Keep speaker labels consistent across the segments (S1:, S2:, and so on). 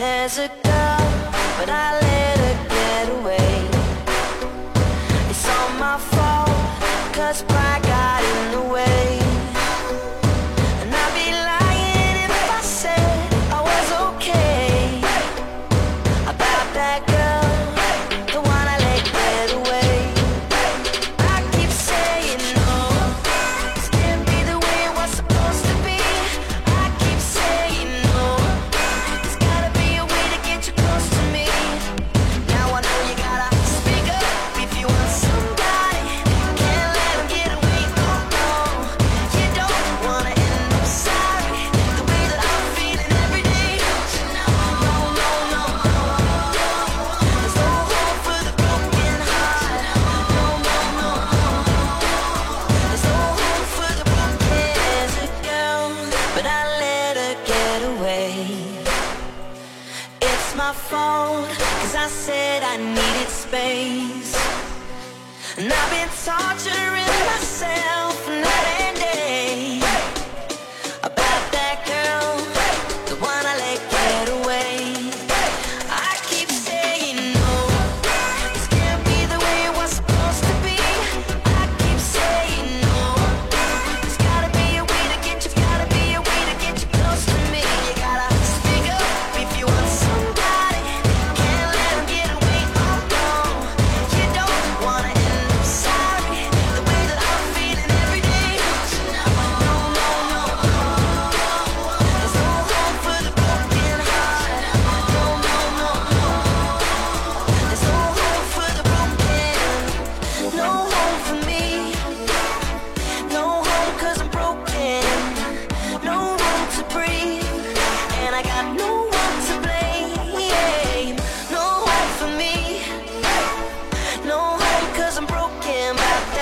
S1: There's a girl, but I let her get away. It's all my fault, cause pride got in the way. my phone Cause I said I needed space. And I've been torturing myself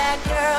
S1: that girl.